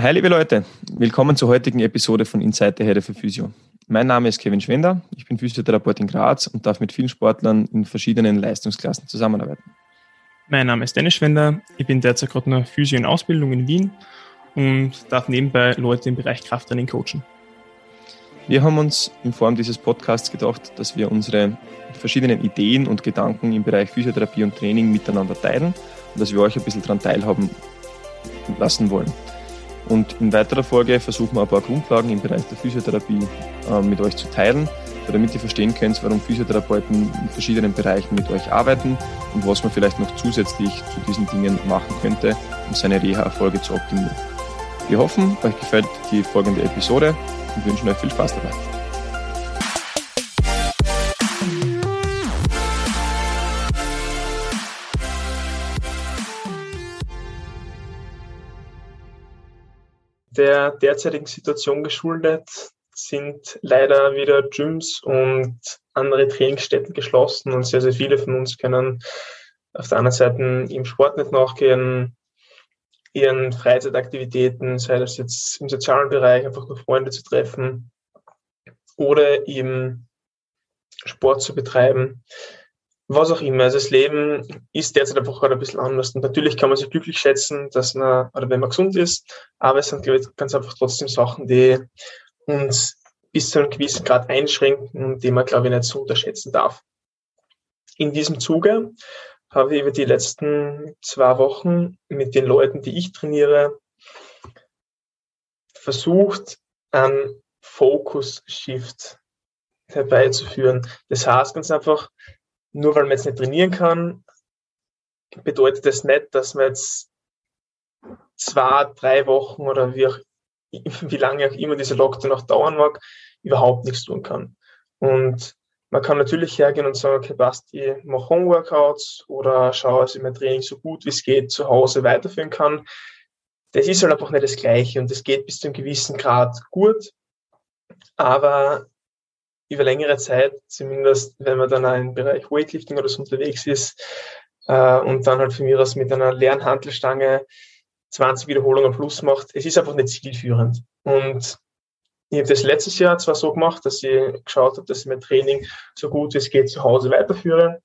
Hi liebe Leute, willkommen zur heutigen Episode von Inside the Head für Physio. Mein Name ist Kevin Schwender, ich bin Physiotherapeut in Graz und darf mit vielen Sportlern in verschiedenen Leistungsklassen zusammenarbeiten. Mein Name ist Dennis Schwender, ich bin derzeit gerade noch Physio in Ausbildung in Wien und darf nebenbei Leute im Bereich Krafttraining coachen. Wir haben uns in Form dieses Podcasts gedacht, dass wir unsere verschiedenen Ideen und Gedanken im Bereich Physiotherapie und Training miteinander teilen und dass wir euch ein bisschen daran teilhaben lassen wollen. Und in weiterer Folge versuchen wir ein paar Grundlagen im Bereich der Physiotherapie äh, mit euch zu teilen, damit ihr verstehen könnt, warum Physiotherapeuten in verschiedenen Bereichen mit euch arbeiten und was man vielleicht noch zusätzlich zu diesen Dingen machen könnte, um seine Reha-Erfolge zu optimieren. Wir hoffen, euch gefällt die folgende Episode und wünschen euch viel Spaß dabei. Der derzeitigen Situation geschuldet sind leider wieder Gyms und andere Trainingsstätten geschlossen und sehr, sehr viele von uns können auf der anderen Seite im Sport nicht nachgehen, ihren Freizeitaktivitäten, sei das jetzt im sozialen Bereich, einfach nur Freunde zu treffen oder eben Sport zu betreiben was auch immer. Also das Leben ist derzeit einfach gerade ein bisschen anders. Und natürlich kann man sich glücklich schätzen, dass man, oder wenn man gesund ist, aber es sind, ich, ganz einfach trotzdem Sachen, die uns bis zu einem gewissen Grad einschränken und die man, glaube ich, nicht so unterschätzen darf. In diesem Zuge habe ich über die letzten zwei Wochen mit den Leuten, die ich trainiere, versucht, einen Focus-Shift herbeizuführen. Das heißt ganz einfach, nur weil man jetzt nicht trainieren kann, bedeutet das nicht, dass man jetzt zwei, drei Wochen oder wie, auch, wie lange auch immer dieser Lockdown noch dauern mag, überhaupt nichts tun kann. Und man kann natürlich hergehen und sagen, okay, passt, ich mache Homeworkouts oder schaue, dass ich mein Training so gut wie es geht zu Hause weiterführen kann. Das ist halt einfach nicht das Gleiche und das geht bis zu einem gewissen Grad gut. Aber über längere Zeit, zumindest wenn man dann auch im Bereich Weightlifting oder so unterwegs ist äh, und dann halt von mir aus mit einer leeren Handelstange 20 Wiederholungen plus macht, es ist einfach nicht zielführend. Und ich habe das letztes Jahr zwar so gemacht, dass ich geschaut habe, dass ich mein Training so gut wie es geht zu Hause weiterführe.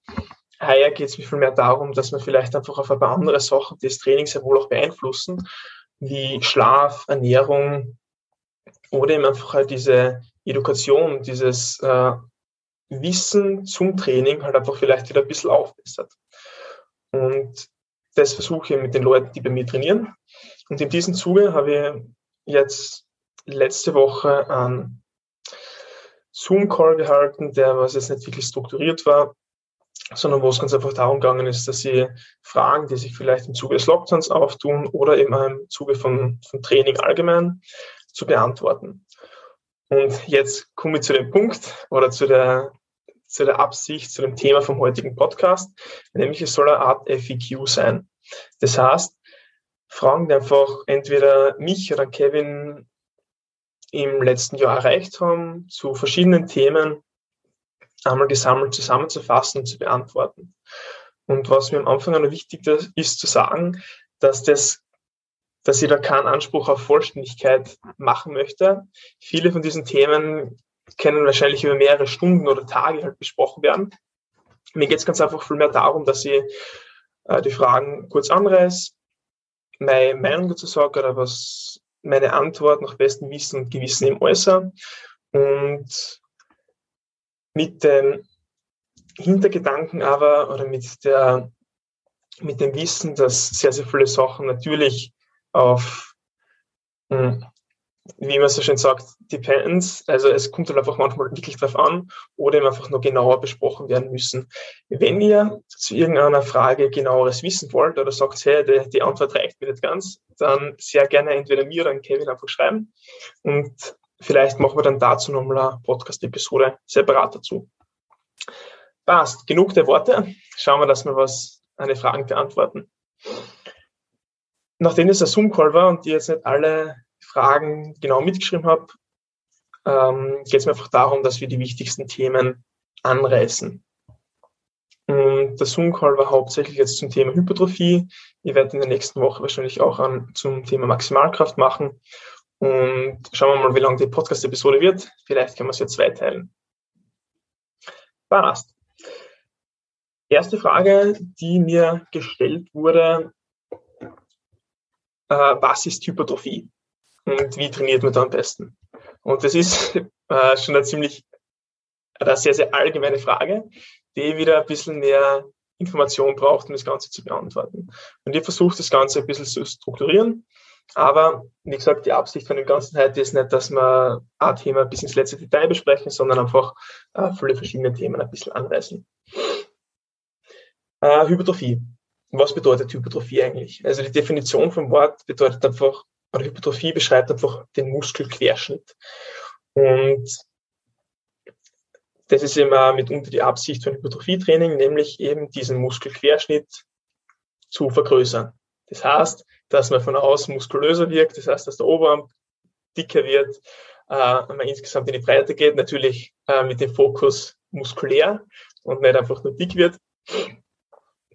Heuer geht es mir viel mehr darum, dass man vielleicht einfach auf ein paar andere Sachen des Trainings sehr wohl auch beeinflussen, wie Schlaf, Ernährung oder eben einfach halt diese Education, dieses äh, Wissen zum Training halt einfach vielleicht wieder ein bisschen aufbessert. Und das versuche ich mit den Leuten, die bei mir trainieren. Und in diesem Zuge habe ich jetzt letzte Woche einen Zoom-Call gehalten, der was jetzt nicht wirklich strukturiert war, sondern wo es ganz einfach darum gegangen ist, dass sie Fragen, die sich vielleicht im Zuge des Lockdowns auftun oder eben im Zuge von, von Training allgemein, zu beantworten. Und jetzt komme ich zu dem Punkt oder zu der, zu der Absicht, zu dem Thema vom heutigen Podcast, nämlich es soll eine Art FAQ sein. Das heißt, Fragen, die einfach entweder mich oder Kevin im letzten Jahr erreicht haben, zu verschiedenen Themen einmal gesammelt zusammenzufassen und zu beantworten. Und was mir am Anfang noch wichtig ist zu sagen, dass das dass ich da keinen Anspruch auf Vollständigkeit machen möchte. Viele von diesen Themen können wahrscheinlich über mehrere Stunden oder Tage halt besprochen werden. Mir geht es ganz einfach viel mehr darum, dass ich äh, die Fragen kurz anreiße, meine Meinung dazu sage oder was meine Antwort nach bestem Wissen und Gewissen im äußere und mit dem Hintergedanken aber oder mit der mit dem Wissen, dass sehr, sehr viele Sachen natürlich auf, hm, wie man so schön sagt, depends. Also es kommt halt einfach manchmal wirklich drauf an oder eben einfach nur genauer besprochen werden müssen. Wenn ihr zu irgendeiner Frage genaueres wissen wollt oder sagt, hey, die, die Antwort reicht mir nicht ganz, dann sehr gerne entweder mir oder Kevin einfach schreiben und vielleicht machen wir dann dazu nochmal eine Podcast-Episode separat dazu. Passt, genug der Worte. Schauen wir, dass wir was, eine Fragen beantworten nachdem es ein Zoom-Call war und ich jetzt nicht alle Fragen genau mitgeschrieben habe, ähm, geht es mir einfach darum, dass wir die wichtigsten Themen anreißen. Und der Zoom-Call war hauptsächlich jetzt zum Thema Hypertrophie, Ich werde in der nächsten Woche wahrscheinlich auch an, zum Thema Maximalkraft machen. Und schauen wir mal, wie lang die Podcast-Episode wird. Vielleicht können wir es ja zweiteilen. Passt. Erste Frage, die mir gestellt wurde, äh, was ist Hypertrophie und wie trainiert man da am besten? Und das ist äh, schon eine ziemlich, eine sehr, sehr allgemeine Frage, die wieder ein bisschen mehr Information braucht, um das Ganze zu beantworten. Und ich versuche das Ganze ein bisschen zu strukturieren. Aber wie gesagt, die Absicht von dem Ganzen heute ist nicht, dass wir ein Thema bis ins letzte Detail besprechen, sondern einfach äh, viele verschiedene Themen ein bisschen anreißen. Äh, Hypertrophie. Was bedeutet Hypertrophie eigentlich? Also die Definition vom Wort bedeutet einfach, oder Hypertrophie beschreibt einfach den Muskelquerschnitt. Und das ist immer mitunter die Absicht von Hypertrophietraining, nämlich eben diesen Muskelquerschnitt zu vergrößern. Das heißt, dass man von außen muskulöser wirkt, das heißt, dass der Oberarm dicker wird, äh, man insgesamt in die Breite geht, natürlich äh, mit dem Fokus muskulär und nicht einfach nur dick wird.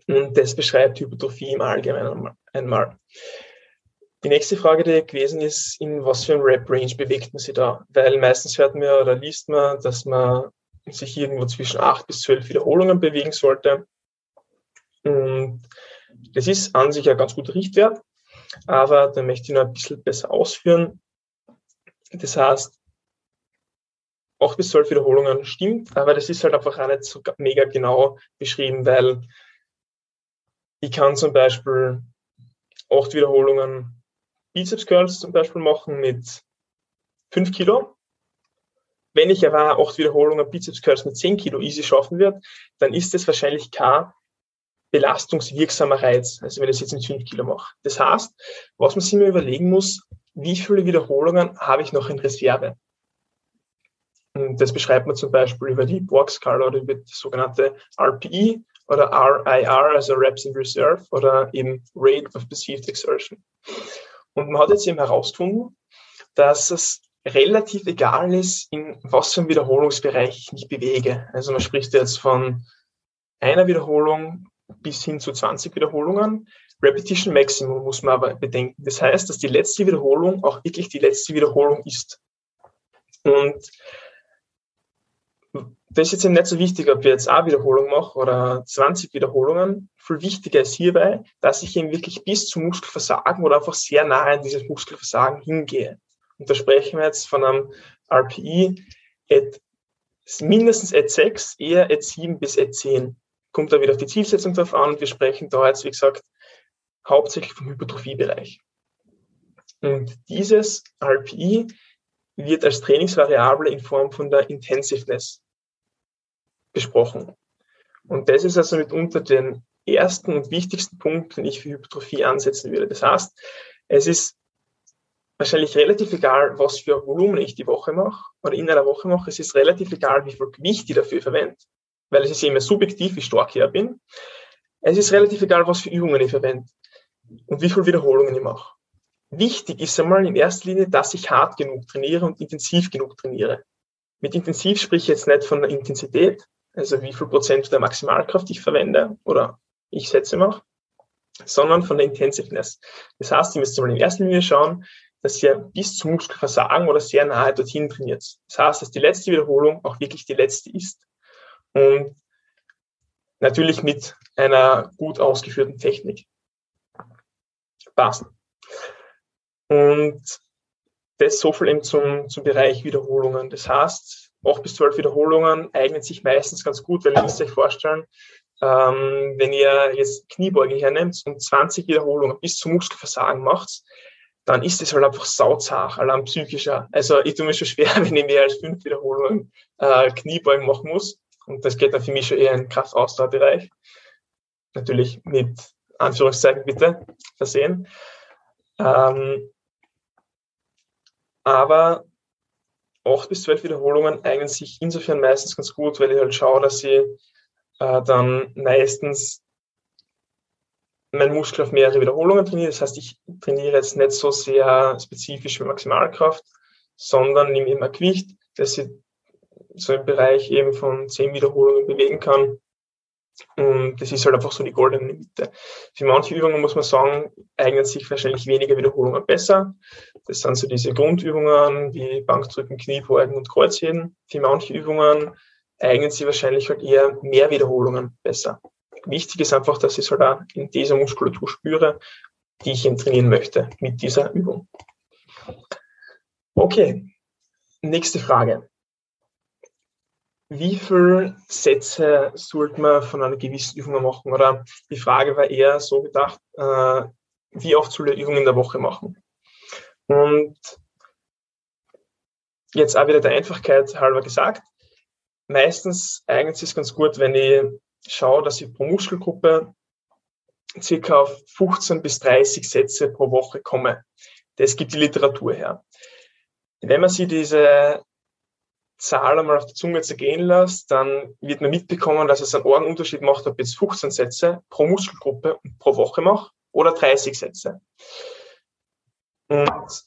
Und das beschreibt Hypertrophie im Allgemeinen einmal. Die nächste Frage, die gewesen ist, in was für einem Rap-Range bewegt man sich da? Weil meistens hört man oder liest man, dass man sich irgendwo zwischen acht bis zwölf Wiederholungen bewegen sollte. Und das ist an sich ein ganz guter Richtwert, aber da möchte ich noch ein bisschen besser ausführen. Das heißt, acht bis zwölf Wiederholungen stimmt, aber das ist halt einfach auch nicht so mega genau beschrieben, weil ich kann zum Beispiel acht Wiederholungen Bizeps Curls zum Beispiel machen mit fünf Kilo wenn ich aber acht Wiederholungen Bizeps Curls mit 10 Kilo easy schaffen wird, dann ist das wahrscheinlich kein belastungswirksamer Reiz, also wenn ich das jetzt mit 5 Kilo mache. Das heißt, was man sich mir überlegen muss, wie viele Wiederholungen habe ich noch in Reserve? Und das beschreibt man zum Beispiel über die Borg-Skala oder über das sogenannte RPE oder RIR, also Reps in Reserve oder eben Rate of Perceived Exertion. Und man hat jetzt eben herausgefunden, dass es relativ egal ist, in was für einem Wiederholungsbereich ich mich bewege. Also man spricht jetzt von einer Wiederholung bis hin zu 20 Wiederholungen. Repetition Maximum muss man aber bedenken. Das heißt, dass die letzte Wiederholung auch wirklich die letzte Wiederholung ist. Und das ist jetzt nicht so wichtig, ob ich jetzt eine Wiederholung mache oder 20 Wiederholungen. Viel wichtiger ist hierbei, dass ich eben wirklich bis zum Muskelversagen oder einfach sehr nahe an dieses Muskelversagen hingehe. Und da sprechen wir jetzt von einem RPI at mindestens at 6, eher at 7 bis at 10. Kommt da wieder auf die Zielsetzung drauf an. Wir sprechen da jetzt, wie gesagt, hauptsächlich vom Hypertrophiebereich. Und dieses RPI wird als Trainingsvariable in Form von der Intensiveness besprochen. Und das ist also mitunter den ersten und wichtigsten Punkt, den ich für Hypertrophie ansetzen würde. Das heißt, es ist wahrscheinlich relativ egal, was für Volumen ich die Woche mache oder in einer Woche mache. Es ist relativ egal, wie viel Gewicht ich dafür verwende, weil es ist immer subjektiv, wie stark ich bin. Es ist relativ egal, was für Übungen ich verwende und wie viele Wiederholungen ich mache. Wichtig ist einmal in erster Linie, dass ich hart genug trainiere und intensiv genug trainiere. Mit intensiv sprich ich jetzt nicht von der Intensität, also wie viel Prozent der Maximalkraft ich verwende oder ich Sätze mache, sondern von der Intensiveness. Das heißt, ihr müsst mal in erster Linie schauen, dass ihr bis zum Muskelversagen oder sehr nahe dorthin trainiert. Das heißt, dass die letzte Wiederholung auch wirklich die letzte ist. Und natürlich mit einer gut ausgeführten Technik. Passen. Und das so viel eben zum, zum Bereich Wiederholungen. Das heißt, 8 bis 12 Wiederholungen eignen sich meistens ganz gut, weil ihr müsst euch vorstellen, ähm, wenn ihr jetzt Kniebeuge hernehmt und 20 Wiederholungen bis zum Muskelversagen macht, dann ist es halt einfach sauzach, allein psychischer. Also ich tue mir schon schwer, wenn ich mehr als fünf Wiederholungen äh, Kniebeugen machen muss. Und das geht dann für mich schon eher in den Kraftausdauerbereich. Natürlich mit Anführungszeichen bitte versehen. Ähm, aber acht bis zwölf Wiederholungen eignen sich insofern meistens ganz gut, weil ich halt schaue, dass ich äh, dann meistens mein Muskel auf mehrere Wiederholungen trainiere. Das heißt, ich trainiere jetzt nicht so sehr spezifisch mit Maximalkraft, sondern nehme immer Gewicht, dass ich so im Bereich eben von zehn Wiederholungen bewegen kann. Und das ist halt einfach so die goldene Mitte. Für manche Übungen muss man sagen, eignen sich wahrscheinlich weniger Wiederholungen besser. Das sind so diese Grundübungen wie Bankdrücken, Kniebeugen und Kreuzheben. Für manche Übungen eignen sich wahrscheinlich halt eher mehr Wiederholungen besser. Wichtig ist einfach, dass ich es halt auch in dieser Muskulatur spüre, die ich eben trainieren möchte mit dieser Übung. Okay, nächste Frage wie viele Sätze sollte man von einer gewissen Übung machen? Oder die Frage war eher so gedacht, äh, wie oft soll ich Übungen in der Woche machen? Und jetzt auch wieder der Einfachkeit halber gesagt, meistens eignet es sich ganz gut, wenn ich schaue, dass ich pro Muskelgruppe circa auf 15 bis 30 Sätze pro Woche komme. Das gibt die Literatur her. Wenn man sich diese Zahl einmal auf der Zunge zergehen lässt, dann wird man mitbekommen, dass es einen Ohrenunterschied macht, ob ich jetzt 15 Sätze pro Muskelgruppe und pro Woche mache oder 30 Sätze. Und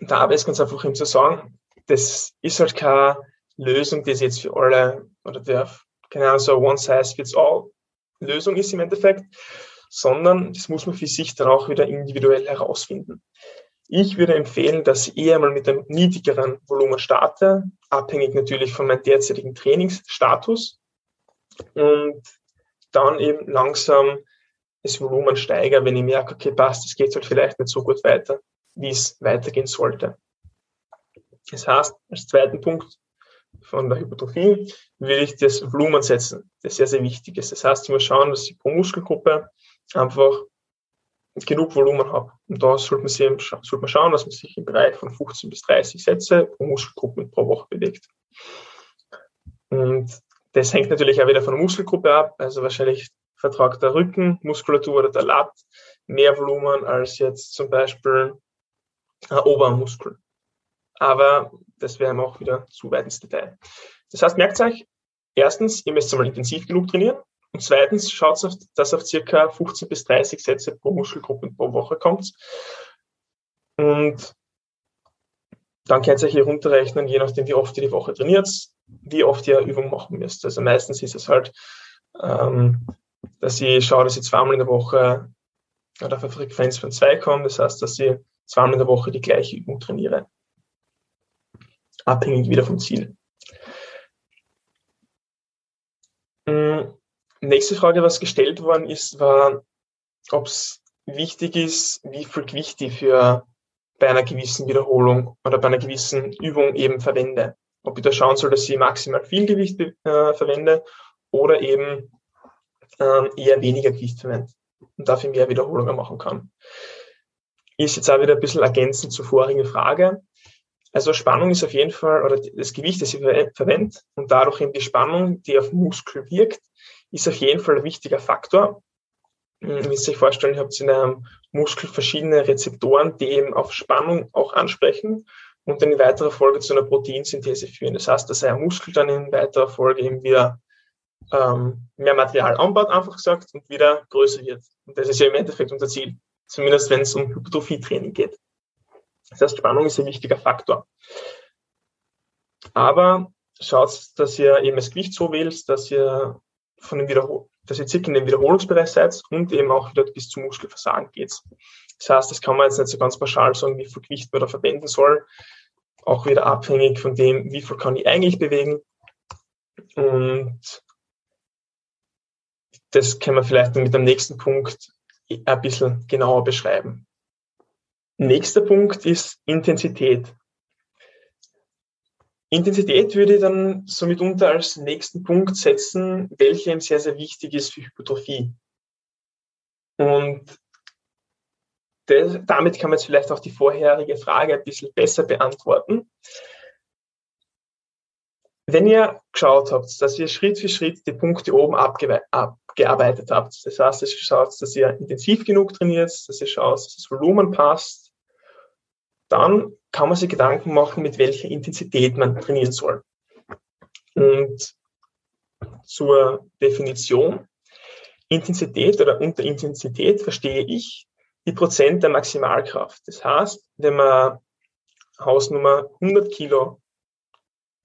da habe ich ganz einfach ihm zu sagen, das ist halt keine Lösung, die jetzt für alle oder der, keine Ahnung, so one size fits all Lösung ist im Endeffekt, sondern das muss man für sich dann auch wieder individuell herausfinden. Ich würde empfehlen, dass ich eher mal mit einem niedrigeren Volumen starte, abhängig natürlich von meinem derzeitigen Trainingsstatus und dann eben langsam das Volumen steigere, wenn ich merke, okay, passt, es geht halt vielleicht nicht so gut weiter, wie es weitergehen sollte. Das heißt, als zweiten Punkt von der Hypertrophie will ich das Volumen setzen, das sehr, sehr wichtig ist. Das heißt, ich muss schauen, dass ich pro Muskelgruppe einfach genug Volumen habe. Und da sollte man, sehen, sollte man schauen, dass man sich im Bereich von 15 bis 30 Sätze pro Muskelgruppe pro Woche bewegt. Und das hängt natürlich auch wieder von der Muskelgruppe ab. Also wahrscheinlich vertragt der Rücken, Muskulatur oder der Lat mehr Volumen als jetzt zum Beispiel ein Obermuskel. Aber das wäre auch wieder zu weit ins Detail. Das heißt, merkt euch, erstens, ihr müsst einmal intensiv genug trainieren. Und zweitens schaut auf, dass auf circa 15 bis 30 Sätze pro Muskelgruppe pro Woche kommt. Und dann könnt ihr euch hier runterrechnen, je nachdem, wie oft ihr die Woche trainiert, wie oft ihr Übung machen müsst. Also meistens ist es halt, ähm, dass ich schaue, dass ich zweimal in der Woche auf eine Frequenz von zwei komme. Das heißt, dass ich zweimal in der Woche die gleiche Übung trainiere. Abhängig wieder vom Ziel. Mm, Nächste Frage, was gestellt worden ist, war, ob es wichtig ist, wie viel Gewicht ich für bei einer gewissen Wiederholung oder bei einer gewissen Übung eben verwende. Ob ich da schauen soll, dass ich maximal viel Gewicht äh, verwende oder eben äh, eher weniger Gewicht verwende und dafür mehr Wiederholungen machen kann. Ist jetzt auch wieder ein bisschen ergänzend zur vorigen Frage. Also Spannung ist auf jeden Fall, oder das Gewicht, das ich verwende und dadurch eben die Spannung, die auf Muskel wirkt, ist auf jeden Fall ein wichtiger Faktor. Hm, ihr müsst euch vorstellen, ihr habt in einem Muskel verschiedene Rezeptoren, die eben auf Spannung auch ansprechen und dann in weiterer Folge zu einer Proteinsynthese führen. Das heißt, dass ein Muskel dann in weiterer Folge eben wieder ähm, mehr Material anbaut, einfach gesagt, und wieder größer wird. Und das ist ja im Endeffekt unser Ziel, zumindest wenn es um Hypertrophietraining geht. Das heißt, Spannung ist ein wichtiger Faktor. Aber schaut, dass ihr eben das Gewicht so wählt, dass ihr von den Wiederhol dass ihr circa in den Wiederholungsbereich seid und eben auch wieder bis zum Muskelversagen geht. Das heißt, das kann man jetzt nicht so ganz pauschal sagen, wie viel Gewicht man da verwenden soll. Auch wieder abhängig von dem, wie viel kann ich eigentlich bewegen. Und das können wir vielleicht mit dem nächsten Punkt ein bisschen genauer beschreiben. Nächster Punkt ist Intensität. Intensität würde ich dann somit unter als nächsten Punkt setzen, welcher eben sehr, sehr wichtig ist für Hypertrophie. Und das, damit kann man jetzt vielleicht auch die vorherige Frage ein bisschen besser beantworten. Wenn ihr geschaut habt, dass ihr Schritt für Schritt die Punkte oben abgearbeitet habt, das heißt, ihr schaut, dass ihr intensiv genug trainiert, dass ihr schaut, dass das Volumen passt, dann kann man sich Gedanken machen, mit welcher Intensität man trainieren soll. Und zur Definition. Intensität oder unter Intensität verstehe ich die Prozent der Maximalkraft. Das heißt, wenn man Hausnummer 100 Kilo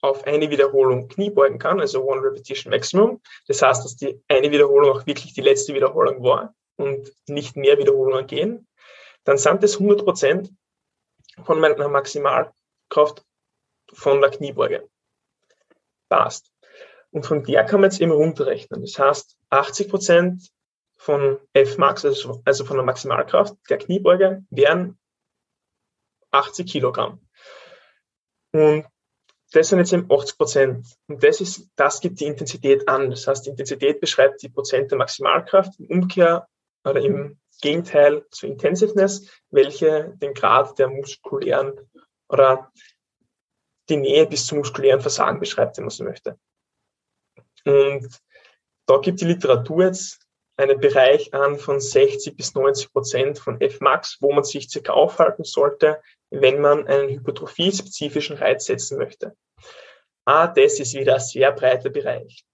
auf eine Wiederholung Kniebeugen kann, also One Repetition Maximum. Das heißt, dass die eine Wiederholung auch wirklich die letzte Wiederholung war und nicht mehr Wiederholungen gehen, dann sind das 100 Prozent von meiner Maximalkraft von der Kniebeuge. Passt. Und von der kann man jetzt eben runterrechnen. Das heißt, 80 Prozent von Fmax, also, also von der Maximalkraft der Kniebeuge, wären 80 Kilogramm. Und das sind jetzt eben 80 Prozent. Und das ist, das gibt die Intensität an. Das heißt, die Intensität beschreibt die Prozent der Maximalkraft. Im Umkehr oder im Gegenteil zur Intensiveness, welche den Grad der muskulären oder die Nähe bis zum muskulären Versagen beschreibt, wenn man so möchte. Und da gibt die Literatur jetzt einen Bereich an von 60 bis 90 Prozent von Fmax, wo man sich circa aufhalten sollte, wenn man einen hypertrophie-spezifischen Reiz setzen möchte. Ah, das ist wieder ein sehr breiter Bereich.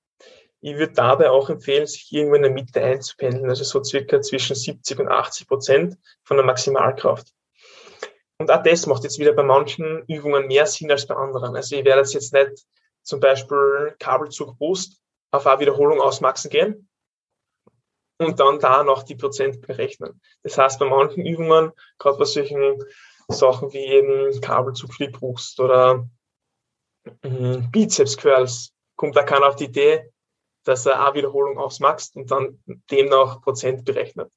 Ich würde dabei auch empfehlen, sich irgendwo in der Mitte einzupendeln, also so circa zwischen 70 und 80 Prozent von der Maximalkraft. Und auch das macht jetzt wieder bei manchen Übungen mehr Sinn als bei anderen. Also ich werde jetzt nicht zum Beispiel Kabelzug Brust auf eine Wiederholung ausmaxen gehen und dann da noch die Prozent berechnen. Das heißt, bei manchen Übungen, gerade bei solchen Sachen wie eben Kabelzug für die oder mhm, Bizeps Curls, kommt da keiner auf die Idee, dass er eine Wiederholung ausmaxt und dann demnach Prozent berechnet.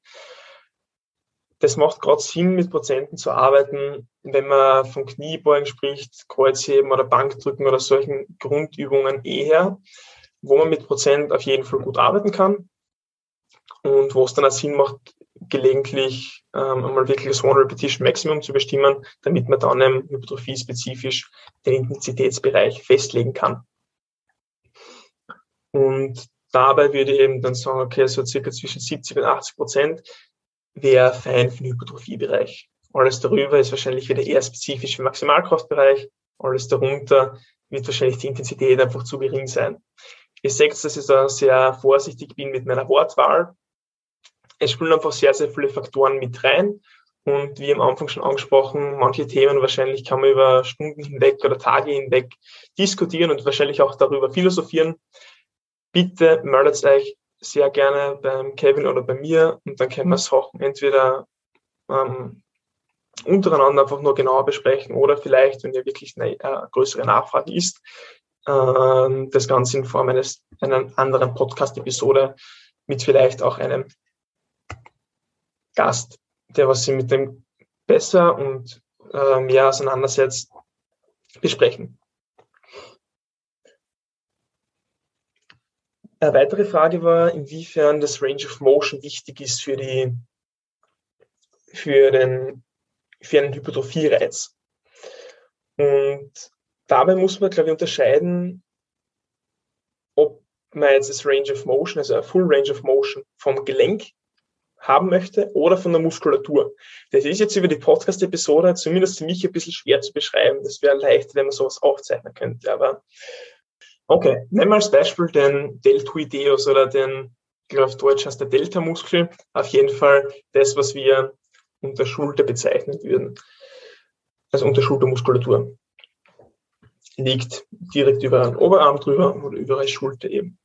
Das macht gerade Sinn, mit Prozenten zu arbeiten, wenn man von Kniebeugen spricht, Kreuzheben oder Bankdrücken oder solchen Grundübungen eher, wo man mit Prozent auf jeden Fall gut arbeiten kann und wo es dann auch Sinn macht, gelegentlich ähm, einmal wirklich das One Repetition Maximum zu bestimmen, damit man dann ähm, hypertrophie-spezifisch den Intensitätsbereich festlegen kann. Und dabei würde ich eben dann sagen, okay, so circa zwischen 70 und 80 Prozent wäre fein für den Hypertrophiebereich. Alles darüber ist wahrscheinlich wieder eher spezifisch für Maximalkraftbereich. Alles darunter wird wahrscheinlich die Intensität einfach zu gering sein. Ihr seht, dass ich da sehr vorsichtig bin mit meiner Wortwahl. Es spielen einfach sehr, sehr viele Faktoren mit rein. Und wie am Anfang schon angesprochen, manche Themen wahrscheinlich kann man über Stunden hinweg oder Tage hinweg diskutieren und wahrscheinlich auch darüber philosophieren. Bitte meldet euch sehr gerne beim Kevin oder bei mir und dann können wir Sachen entweder ähm, untereinander einfach nur genauer besprechen oder vielleicht, wenn ihr wirklich eine äh, größere Nachfrage ist, äh, das Ganze in Form eines einer anderen Podcast-Episode mit vielleicht auch einem Gast, der was sie mit dem besser und äh, mehr auseinandersetzt, besprechen. Eine weitere Frage war, inwiefern das Range of Motion wichtig ist für, die, für, den, für einen Hypertrophie-Reiz. Und dabei muss man, glaube ich, unterscheiden, ob man jetzt das Range of Motion, also ein Full Range of Motion vom Gelenk haben möchte oder von der Muskulatur. Das ist jetzt über die Podcast-Episode zumindest für mich ein bisschen schwer zu beschreiben. Das wäre leicht, wenn man sowas aufzeichnen könnte. Aber Okay, nehmen wir als Beispiel den Deltoideus oder den, ich glaube auf Deutsch heißt der Delta-Muskel, auf jeden Fall das, was wir unter Schulter bezeichnen würden. Also unter Schultermuskulatur. Liegt direkt über den Oberarm drüber oder über die Schulter eben.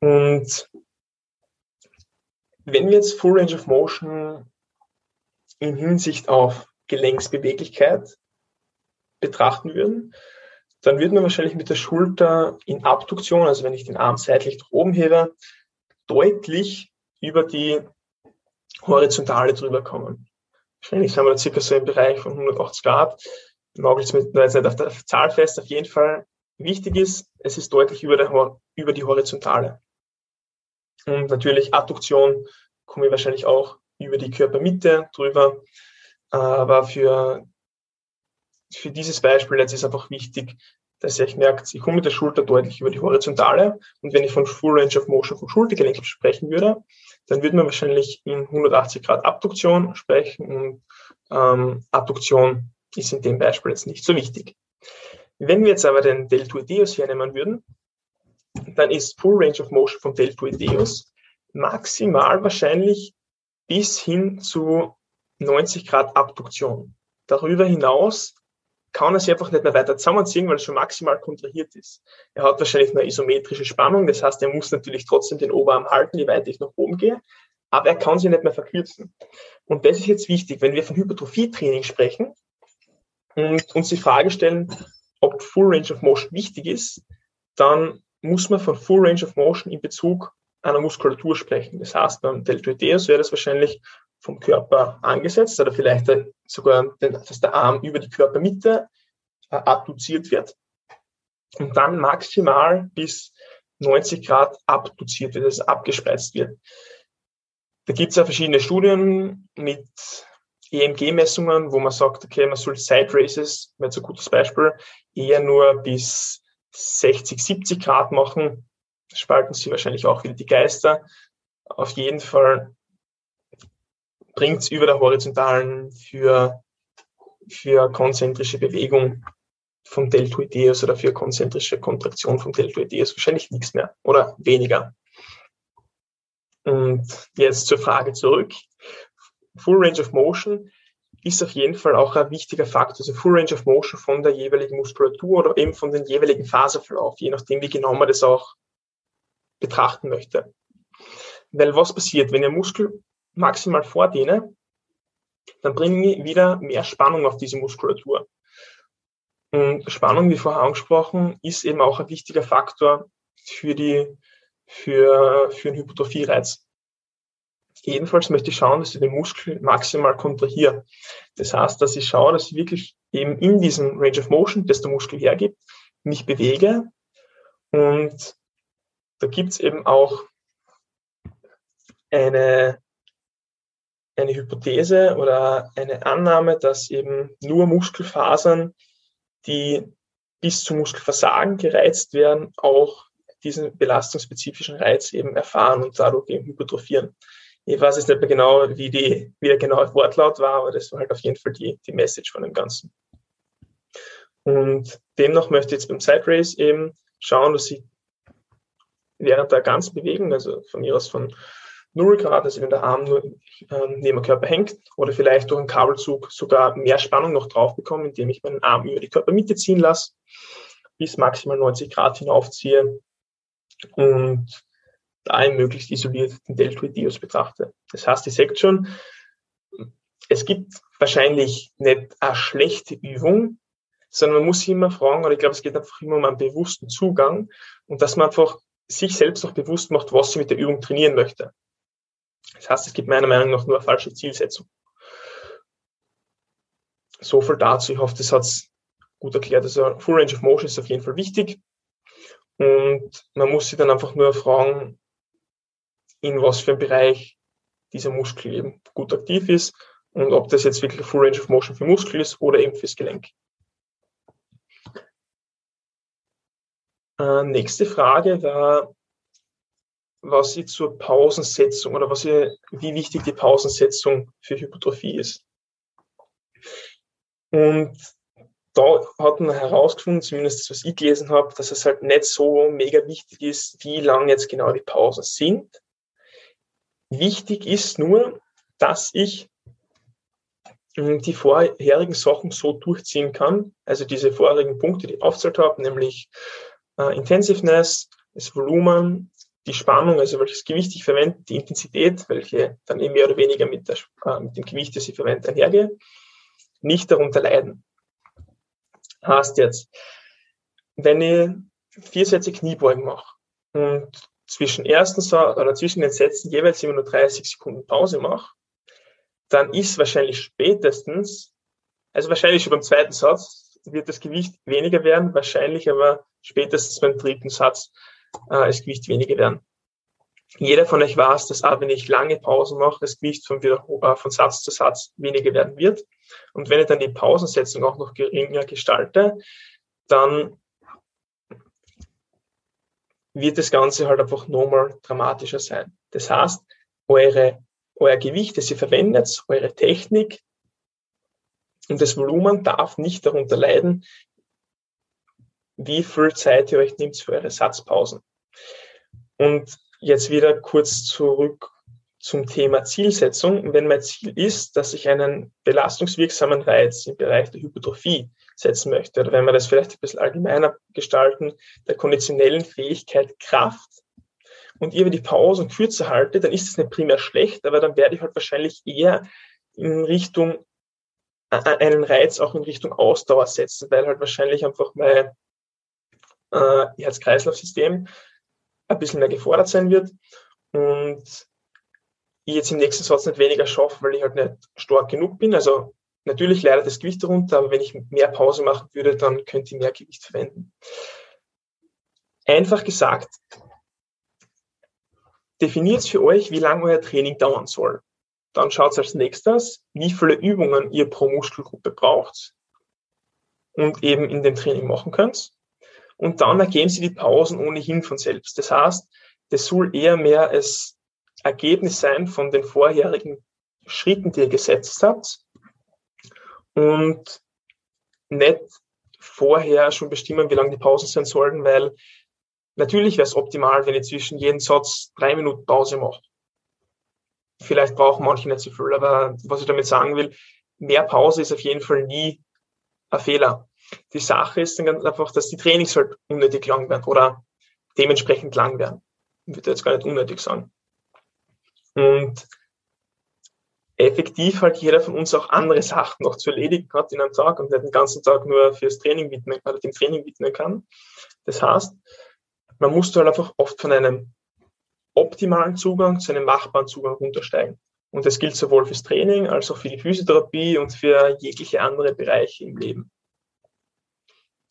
Und wenn wir jetzt Full Range of Motion in Hinsicht auf Gelenksbeweglichkeit betrachten würden, dann wird man wahrscheinlich mit der Schulter in Abduktion, also wenn ich den Arm seitlich nach oben hebe, deutlich über die Horizontale drüber kommen. Wahrscheinlich sind wir da circa so im Bereich von 180 Grad. Nagelt mir jetzt nicht auf der Zahl fest, auf jeden Fall. Wichtig ist, es ist deutlich über, der, über die Horizontale. Und natürlich Adduktion komme ich wahrscheinlich auch über die Körpermitte drüber. Aber für für dieses Beispiel jetzt ist einfach wichtig, dass ihr euch merkt, ich komme mit der Schulter deutlich über die Horizontale. Und wenn ich von Full Range of Motion vom Schultergelenk sprechen würde, dann würde man wahrscheinlich in 180 Grad Abduktion sprechen und ähm, Abduktion ist in dem Beispiel jetzt nicht so wichtig. Wenn wir jetzt aber den Deltoideus hernehmen würden, dann ist Full Range of Motion vom Deltoideus maximal wahrscheinlich bis hin zu 90 Grad Abduktion. Darüber hinaus kann er sich einfach nicht mehr weiter zusammenziehen, weil er schon maximal kontrahiert ist. Er hat wahrscheinlich eine isometrische Spannung, das heißt, er muss natürlich trotzdem den Oberarm halten, je weiter ich nach oben gehe, aber er kann sich nicht mehr verkürzen. Und das ist jetzt wichtig, wenn wir von Hypertrophie-Training sprechen und uns die Frage stellen, ob Full Range of Motion wichtig ist, dann muss man von Full Range of Motion in Bezug einer Muskulatur sprechen. Das heißt, beim Deltoideus wäre das wahrscheinlich vom Körper angesetzt oder vielleicht sogar, dass der Arm über die Körpermitte äh, abduziert wird und dann maximal bis 90 Grad abduziert wird, also abgespreizt wird. Da gibt es ja verschiedene Studien mit EMG-Messungen, wo man sagt, okay, man soll Side Races, wäre so ein gutes Beispiel, eher nur bis 60, 70 Grad machen. Spalten sie wahrscheinlich auch wieder die Geister. Auf jeden Fall bringt es über der horizontalen für, für konzentrische Bewegung vom Deltoideus oder für konzentrische Kontraktion vom Deltoideus wahrscheinlich nichts mehr oder weniger. Und jetzt zur Frage zurück. Full Range of Motion ist auf jeden Fall auch ein wichtiger Faktor. Also Full Range of Motion von der jeweiligen Muskulatur oder eben von den jeweiligen Faserverlauf, je nachdem, wie genau man das auch betrachten möchte. Weil was passiert, wenn ihr Muskel maximal vordehne, dann bringe ich wieder mehr Spannung auf diese Muskulatur. Und Spannung, wie vorher angesprochen, ist eben auch ein wichtiger Faktor für die, für, für einen Hypertrophie-Reiz. Jedenfalls möchte ich schauen, dass ich den Muskel maximal kontrahiere. Das heißt, dass ich schaue, dass ich wirklich eben in diesem Range of Motion, das der Muskel hergibt, mich bewege. Und da gibt es eben auch eine, eine Hypothese oder eine Annahme, dass eben nur Muskelfasern, die bis zum Muskelversagen gereizt werden, auch diesen belastungsspezifischen Reiz eben erfahren und dadurch eben hypertrophieren. Ich weiß jetzt nicht mehr genau, wie, die, wie der genaue Wortlaut war, aber das war halt auf jeden Fall die, die Message von dem Ganzen. Und demnach möchte ich jetzt beim Side Race eben schauen, dass ich während der ganzen Bewegung, also von mir aus von 0 Grad, also wenn der Arm nur ähm, neben dem Körper hängt oder vielleicht durch einen Kabelzug sogar mehr Spannung noch drauf bekomme, indem ich meinen Arm über die Körpermitte ziehen lasse, bis maximal 90 Grad hinaufziehe und da möglichst isoliert den Deltoideus betrachte. Das heißt, ihr seht schon, es gibt wahrscheinlich nicht eine schlechte Übung, sondern man muss sich immer fragen, oder ich glaube, es geht einfach immer um einen bewussten Zugang und dass man einfach sich selbst auch bewusst macht, was sie mit der Übung trainieren möchte. Das heißt, es gibt meiner Meinung nach nur eine falsche Zielsetzung. So viel dazu. Ich hoffe, das hat es gut erklärt. Also Full Range of Motion ist auf jeden Fall wichtig. Und man muss sich dann einfach nur fragen, in was für einem Bereich dieser Muskel eben gut aktiv ist und ob das jetzt wirklich Full Range of Motion für Muskel ist oder eben fürs Gelenk. Äh, nächste Frage war, was sie zur Pausensetzung oder was sie, wie wichtig die Pausensetzung für Hypertrophie ist. Und da hat man herausgefunden, zumindest das, was ich gelesen habe, dass es halt nicht so mega wichtig ist, wie lang jetzt genau die Pausen sind. Wichtig ist nur, dass ich hm, die vorherigen Sachen so durchziehen kann, also diese vorherigen Punkte, die ich aufgezählt habe, nämlich äh, Intensiveness, das Volumen, die Spannung, also welches Gewicht ich verwende, die Intensität, welche dann eben mehr oder weniger mit, der, äh, mit dem Gewicht, das ich verwende, einhergehe, nicht darunter leiden. Heißt jetzt, wenn ich vier Sätze Kniebeugen mache und zwischen ersten oder zwischen den Sätzen jeweils immer nur 30 Sekunden Pause mache, dann ist wahrscheinlich spätestens, also wahrscheinlich schon beim zweiten Satz wird das Gewicht weniger werden, wahrscheinlich aber spätestens beim dritten Satz äh, das Gewicht weniger werden. Jeder von euch weiß, dass auch wenn ich lange Pausen mache, das Gewicht von, äh, von Satz zu Satz weniger werden wird. Und wenn ich dann die Pausensetzung auch noch geringer gestalte, dann wird das Ganze halt einfach nochmal dramatischer sein. Das heißt, eure, euer Gewicht, das ihr verwendet, eure Technik und das Volumen darf nicht darunter leiden, wie viel Zeit ihr euch nimmt für eure Satzpausen. Und jetzt wieder kurz zurück zum Thema Zielsetzung. Wenn mein Ziel ist, dass ich einen belastungswirksamen Reiz im Bereich der Hypertrophie setzen möchte, oder wenn wir das vielleicht ein bisschen allgemeiner gestalten, der konditionellen Fähigkeit Kraft, und ihr die Pausen kürzer halte, dann ist es nicht primär schlecht, aber dann werde ich halt wahrscheinlich eher in Richtung einen Reiz auch in Richtung Ausdauer setzen, weil halt wahrscheinlich einfach mein äh, Herz-Kreislauf-System ein bisschen mehr gefordert sein wird und ich jetzt im nächsten Satz nicht weniger schaffe, weil ich halt nicht stark genug bin. Also natürlich leidet das Gewicht darunter, aber wenn ich mehr Pause machen würde, dann könnte ich mehr Gewicht verwenden. Einfach gesagt, definiert für euch, wie lange euer Training dauern soll. Dann schaut als nächstes, wie viele Übungen ihr pro Muskelgruppe braucht und eben in dem Training machen könnt. Und dann ergeben sie die Pausen ohnehin von selbst. Das heißt, das soll eher mehr als Ergebnis sein von den vorherigen Schritten, die ihr gesetzt habt und nicht vorher schon bestimmen, wie lange die Pausen sein sollten, weil natürlich wäre es optimal, wenn ihr zwischen jedem Satz drei Minuten Pause macht. Vielleicht brauchen manche nicht so viel, aber was ich damit sagen will, mehr Pause ist auf jeden Fall nie ein Fehler. Die Sache ist dann ganz einfach, dass die Trainings halt unnötig lang werden oder dementsprechend lang werden. Ich würde jetzt gar nicht unnötig sagen. Und effektiv halt jeder von uns auch andere Sachen noch zu erledigen hat in einem Tag und nicht den ganzen Tag nur fürs Training widmen, oder dem Training widmen kann. Das heißt, man muss halt einfach oft von einem optimalen Zugang zu einem machbaren Zugang runtersteigen. Und das gilt sowohl fürs Training als auch für die Physiotherapie und für jegliche andere Bereiche im Leben.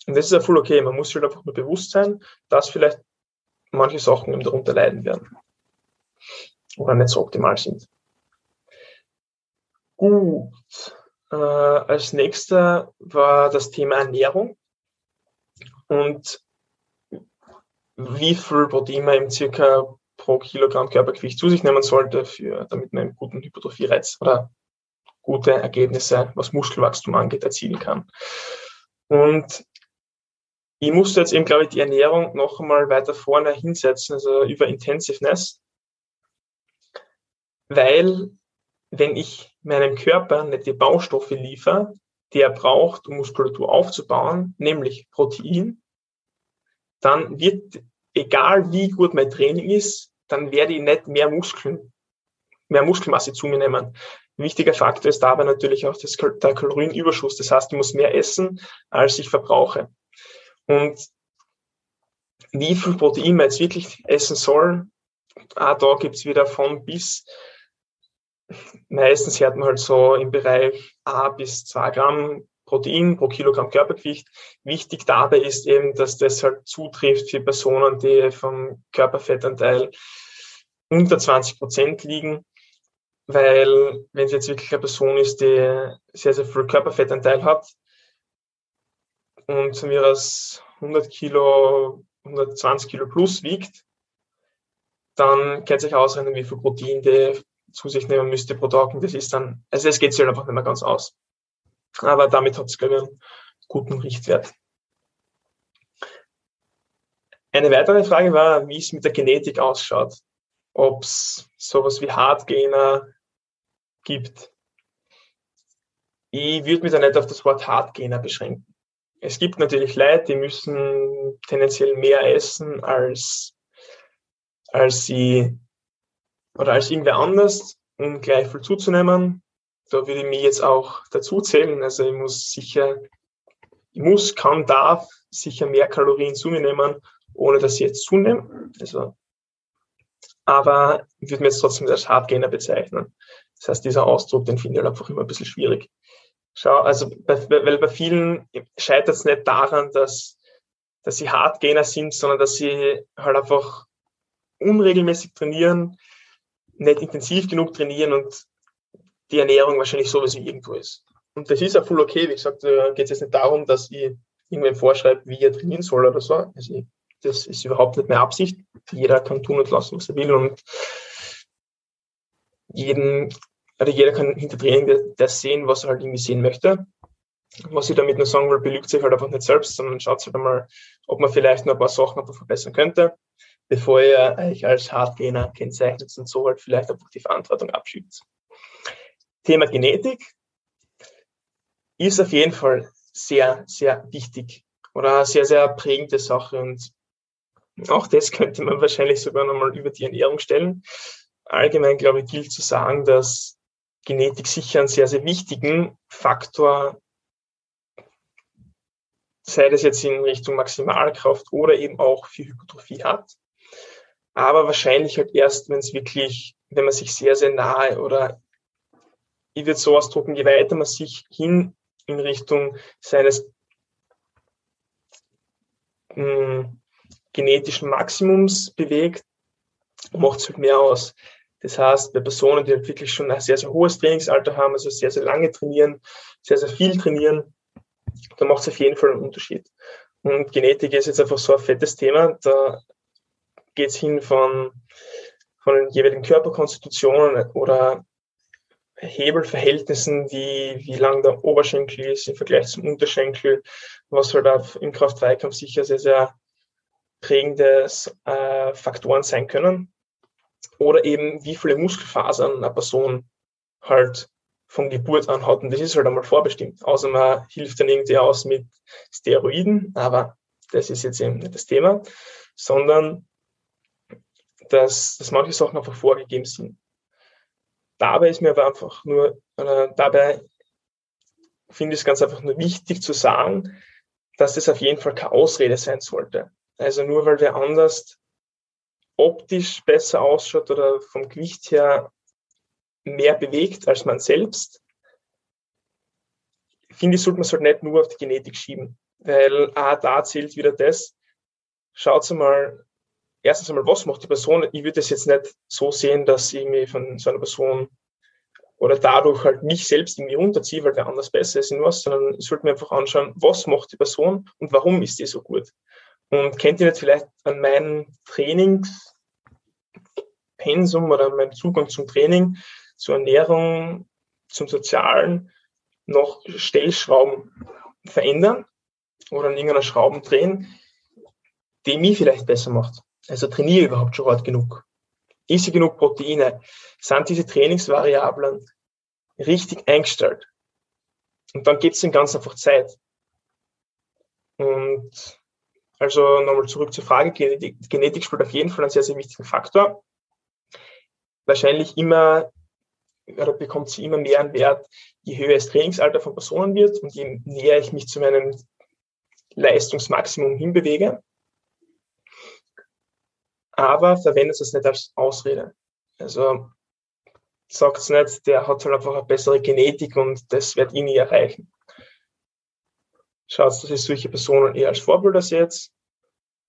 Und das ist ja voll okay. Man muss sich halt einfach nur bewusst sein, dass vielleicht manche Sachen eben darunter leiden werden. Oder nicht so optimal sind. Gut. Äh, als nächster war das Thema Ernährung. Und wie viel Protein man im circa pro Kilogramm Körpergewicht zu sich nehmen sollte, für, damit man einen guten Hypertrophie-Reiz oder gute Ergebnisse, was Muskelwachstum angeht, erzielen kann. Und ich musste jetzt eben, glaube ich, die Ernährung noch einmal weiter vorne hinsetzen, also über Intensiveness, weil wenn ich meinem Körper nicht die Baustoffe liefere, die er braucht, um Muskulatur aufzubauen, nämlich Protein, dann wird, egal wie gut mein Training ist, dann werde ich nicht mehr Muskeln, mehr Muskelmasse zu mir nehmen. Ein wichtiger Faktor ist dabei natürlich auch das, der Kalorienüberschuss. Das heißt, ich muss mehr essen, als ich verbrauche. Und wie viel Protein man jetzt wirklich essen soll, ah, da gibt's wieder von bis. Meistens hört man halt so im Bereich A bis 2 Gramm Protein pro Kilogramm Körpergewicht. Wichtig dabei ist eben, dass das halt zutrifft für Personen, die vom Körperfettanteil unter 20 Prozent liegen. Weil wenn es jetzt wirklich eine Person ist, die sehr, sehr viel Körperfettanteil hat und mir aus 100 Kilo, 120 Kilo plus wiegt, dann kann sich ausrechnen, wie viel Protein die zu sich nehmen müsste pro Tag. Und das ist dann, also es geht sich einfach nicht mehr ganz aus. Aber damit hat es, glaube ich, einen guten Richtwert. Eine weitere Frage war, wie es mit der Genetik ausschaut. Ob es sowas wie Hardgainer gibt. Ich würde mich da nicht auf das Wort Hardgainer beschränken. Es gibt natürlich Leute, die müssen tendenziell mehr essen als, als sie oder als irgendwer anders, um gleich viel zuzunehmen da würde ich mich jetzt auch dazu zählen. Also ich muss sicher, ich muss, kann, darf sicher mehr Kalorien zu mir nehmen, ohne dass ich jetzt zunehme. Also, aber ich würde mir jetzt trotzdem als Hardgainer bezeichnen. Das heißt, dieser Ausdruck, den finde ich halt einfach immer ein bisschen schwierig. Schau, also, bei, weil bei vielen scheitert es nicht daran, dass, dass sie Hardgainer sind, sondern dass sie halt einfach unregelmäßig trainieren, nicht intensiv genug trainieren und die Ernährung wahrscheinlich so, wie sie irgendwo ist. Und das ist ja voll okay. Wie gesagt, da geht es jetzt nicht darum, dass ich irgendwem vorschreibe, wie er trainieren soll oder so. Also das ist überhaupt nicht meine Absicht. Jeder kann tun und lassen, was er will. Und jeden, also jeder kann hinter Training das sehen, was er halt irgendwie sehen möchte. Was ich damit nur sagen will, belügt sich halt einfach nicht selbst, sondern schaut halt einmal, ob man vielleicht noch ein paar Sachen einfach verbessern könnte. bevor ihr euch als Hardgainer kennzeichnet und so halt vielleicht einfach die Verantwortung abschiebt. Thema Genetik ist auf jeden Fall sehr, sehr wichtig oder eine sehr, sehr prägende Sache und auch das könnte man wahrscheinlich sogar nochmal über die Ernährung stellen. Allgemein, glaube ich, gilt zu sagen, dass Genetik sicher einen sehr, sehr wichtigen Faktor, sei das jetzt in Richtung Maximalkraft oder eben auch für Hypertrophie hat. Aber wahrscheinlich halt erst, wenn es wirklich, wenn man sich sehr, sehr nahe oder ich würde so ausdrucken, je weiter man sich hin in Richtung seines mh, hm, genetischen Maximums bewegt, macht es halt mehr aus. Das heißt, bei Personen, die halt wirklich schon ein sehr, sehr hohes Trainingsalter haben, also sehr, sehr lange trainieren, sehr, sehr viel trainieren, da macht es auf jeden Fall einen Unterschied. Und Genetik ist jetzt einfach so ein fettes Thema. Da geht es hin von, von den jeweiligen Körperkonstitutionen oder Hebelverhältnissen, wie, wie lang der Oberschenkel ist im Vergleich zum Unterschenkel, was halt auch im Kraft-Dreikampf sicher sehr, sehr prägende äh, Faktoren sein können. Oder eben, wie viele Muskelfasern eine Person halt von Geburt an hat. Und das ist halt einmal vorbestimmt. Außer man hilft dann irgendwie aus mit Steroiden, aber das ist jetzt eben nicht das Thema, sondern dass, dass manche Sachen einfach vorgegeben sind. Dabei ist mir aber einfach nur, oder dabei finde ich es ganz einfach nur wichtig zu sagen, dass das auf jeden Fall keine Ausrede sein sollte. Also nur weil wer anders optisch besser ausschaut oder vom Gewicht her mehr bewegt als man selbst, finde ich, sollte man es halt nicht nur auf die Genetik schieben. Weil ah, da zählt wieder das. Schaut mal, erstens einmal, was macht die Person? Ich würde es jetzt nicht so sehen, dass ich mich von so einer Person oder dadurch halt mich selbst irgendwie runterziehe, weil der anders besser ist in was, sondern ich sollte mir einfach anschauen, was macht die Person und warum ist die so gut. Und kennt ihr nicht vielleicht an meinem Trainingspensum oder meinem Zugang zum Training, zur Ernährung, zum Sozialen noch Stellschrauben verändern oder an irgendeiner Schrauben drehen, die mich vielleicht besser macht. Also trainiere überhaupt schon hart genug. Isse genug Proteine? Sind diese Trainingsvariablen richtig eingestellt? Und dann gibt es den ganz einfach Zeit. Und also nochmal zurück zur Frage, Genetik, Genetik spielt auf jeden Fall einen sehr, sehr wichtigen Faktor. Wahrscheinlich immer, oder bekommt sie immer mehr an Wert, je höher das Trainingsalter von Personen wird und je näher ich mich zu meinem Leistungsmaximum hinbewege. Aber verwendet es nicht als Ausrede. Also sagt es nicht, der hat halt einfach eine bessere Genetik und das wird ihn nie erreichen schaut, dass ihr solche Personen eher als Vorbilder seht,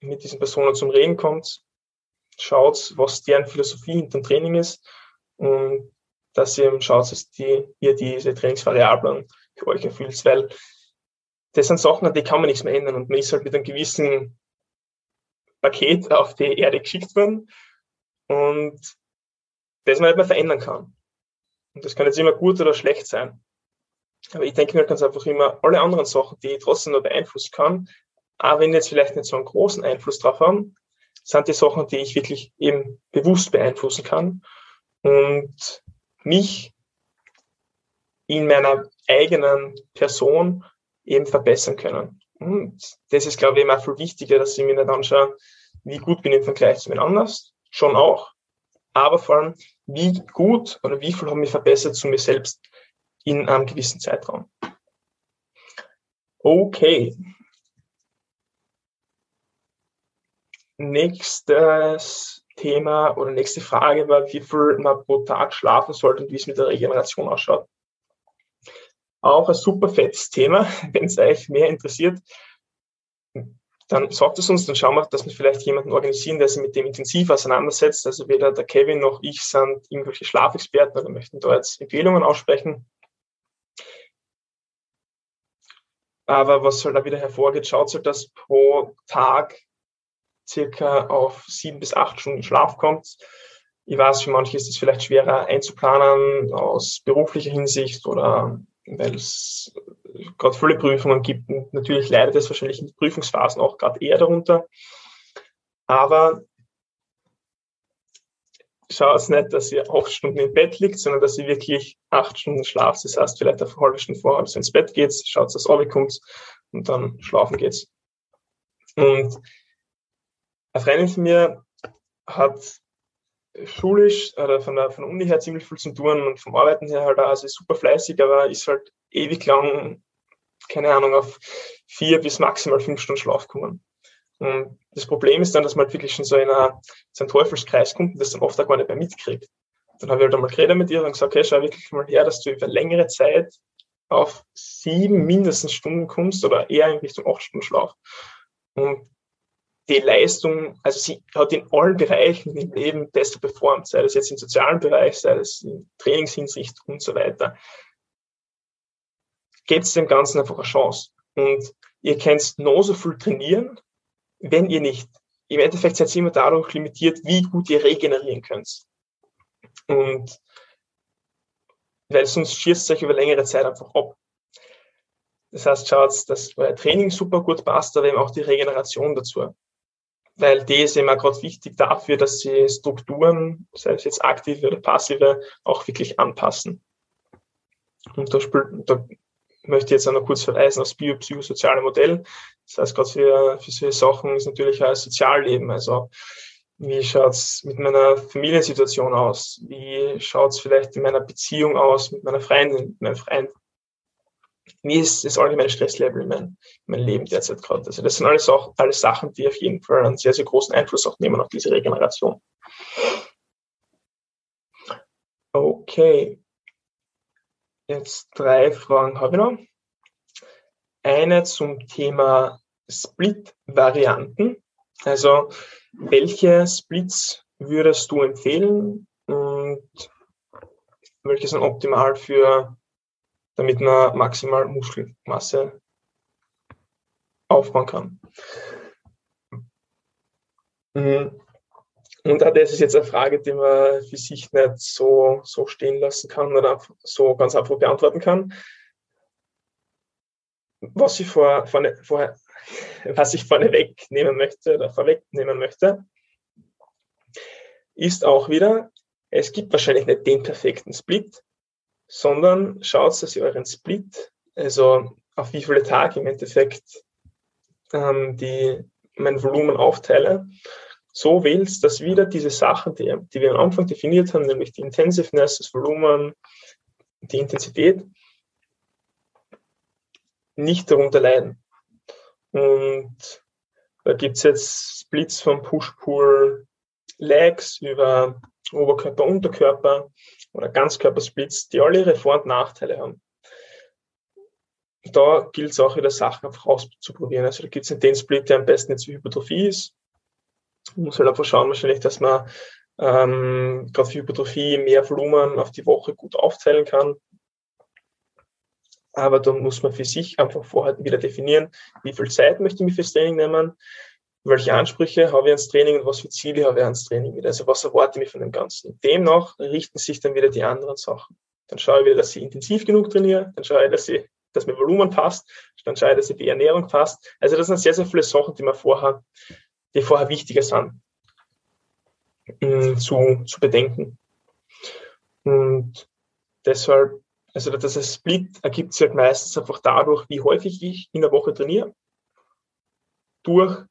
mit diesen Personen zum Reden kommt, schaut, was deren Philosophie hinter dem Training ist und dass ihr schaut, dass die, ihr diese Trainingsvariablen für euch erfüllt, weil das sind Sachen, an die kann man nichts mehr ändern und man ist halt mit einem gewissen Paket auf die Erde geschickt worden und das man nicht mehr verändern kann. Und das kann jetzt immer gut oder schlecht sein. Aber ich denke mir ganz einfach immer, alle anderen Sachen, die ich trotzdem noch beeinflussen kann, auch wenn jetzt vielleicht nicht so einen großen Einfluss drauf haben, sind die Sachen, die ich wirklich eben bewusst beeinflussen kann. Und mich in meiner eigenen Person eben verbessern können. Und das ist, glaube ich, immer viel wichtiger, dass ich mir nicht anschaue, wie gut bin ich im Vergleich zu mir anders, schon auch, aber vor allem, wie gut oder wie viel habe ich verbessert zu mir selbst in einem gewissen Zeitraum. Okay. Nächstes Thema oder nächste Frage war, wie viel man pro Tag schlafen sollte und wie es mit der Regeneration ausschaut. Auch ein super fettes Thema, wenn es euch mehr interessiert. Dann sagt es uns, dann schauen wir, dass wir vielleicht jemanden organisieren, der sich mit dem intensiv auseinandersetzt. Also weder der Kevin noch ich sind irgendwelche Schlafexperten oder möchten da jetzt Empfehlungen aussprechen. Aber was halt da wieder hervorgeht, schaut halt, dass pro Tag circa auf sieben bis acht Stunden Schlaf kommt. Ich weiß, für manche ist es vielleicht schwerer einzuplanen aus beruflicher Hinsicht oder weil es gerade viele Prüfungen gibt. Und natürlich leidet es wahrscheinlich in Prüfungsphasen auch gerade eher darunter. Aber schaut nicht, dass ihr acht Stunden im Bett liegt, sondern dass ihr wirklich acht Stunden schlaft. Das heißt, vielleicht eine halbe Stunde vorher ihr ins Bett geht, schaut, dass ihr kommt und dann schlafen geht's. Und eine Freundin von mir hat schulisch oder von der, von der Uni her ziemlich viel zu tun und vom Arbeiten her halt auch, also super fleißig, aber ist halt ewig lang, keine Ahnung, auf vier bis maximal fünf Stunden Schlaf gekommen. Und das Problem ist dann, dass man halt wirklich schon so in, eine, so einen Teufelskreis kommt und das dann oft auch gar nicht mehr mitkriegt. Dann habe ich halt einmal geredet mit ihr und gesagt, okay, schau wirklich mal her, dass du über längere Zeit auf sieben mindestens Stunden kommst oder eher in Richtung acht Stunden Schlaf. Und die Leistung, also sie hat in allen Bereichen im Leben besser performt, sei das jetzt im sozialen Bereich, sei das in Trainingshinsicht und so weiter. Gebt dem Ganzen einfach eine Chance. Und ihr könnt noch so viel trainieren, wenn ihr nicht. Im Endeffekt seid ihr immer dadurch limitiert, wie gut ihr regenerieren könnt. Und weil sonst schießt euch über längere Zeit einfach ab. Das heißt, schaut, dass euer Training super gut passt, aber eben auch die Regeneration dazu weil die ist immer gerade wichtig dafür, dass sie Strukturen, sei es jetzt aktive oder passive, auch wirklich anpassen. Und da, spielt, da möchte jetzt auch noch kurz verweisen aufs biopsychosoziale Modell. Das heißt, gerade für, für solche Sachen ist natürlich auch Sozialleben. Also wie schaut's mit meiner Familiensituation aus? Wie schaut's vielleicht in meiner Beziehung aus mit meiner Freundin, mit meinem Freund? wie ist das allgemeine Stresslevel in meinem, mein Leben derzeit gerade. Also das sind alles auch alles Sachen, die auf jeden Fall einen sehr, sehr großen Einfluss auch nehmen auf diese Regeneration. Okay. Jetzt drei Fragen habe ich noch. Eine zum Thema Split-Varianten. Also welche Splits würdest du empfehlen und welche sind optimal für damit man maximal Muskelmasse aufbauen kann. Und das ist jetzt eine Frage, die man für sich nicht so, so stehen lassen kann oder so ganz einfach beantworten kann. Was ich, vor, vorne, vorher, was ich vorneweg nehmen möchte oder vorwegnehmen möchte, ist auch wieder, es gibt wahrscheinlich nicht den perfekten Split, sondern schaut, dass ihr euren Split, also auf wie viele Tage im Endeffekt ähm, die, mein Volumen aufteile, so wählst, dass wieder diese Sachen, die, die wir am Anfang definiert haben, nämlich die Intensiveness, das Volumen, die Intensität, nicht darunter leiden. Und da gibt es jetzt Splits von Push-Pull-Legs über Oberkörper, Unterkörper oder Ganzkörpersplits, die alle ihre Vor- und Nachteile haben. Da gilt es auch wieder Sachen einfach auszuprobieren. Also da gibt es den Split, der am besten jetzt für Hypertrophie ist. Muss halt einfach schauen wahrscheinlich, dass man ähm, gerade für Hypertrophie mehr Volumen auf die Woche gut aufteilen kann. Aber dann muss man für sich einfach vorher wieder definieren, wie viel Zeit möchte ich mir fürs Training nehmen, welche Ansprüche habe ich ans Training und was für Ziele habe ich ans Training wieder. Also was erwarte ich von dem Ganzen. Demnach richten sich dann wieder die anderen Sachen. Dann schaue ich wieder, dass ich intensiv genug trainiere, dann schaue ich, dass, ich, dass mein Volumen passt, dann schaue ich, dass die Ernährung passt. Also das sind sehr, sehr viele Sachen, die man vorher, die vorher wichtiger sind, mm, zu, zu bedenken. Und deshalb, also das Split ergibt sich halt meistens einfach dadurch, wie häufig ich in der Woche trainiere, durch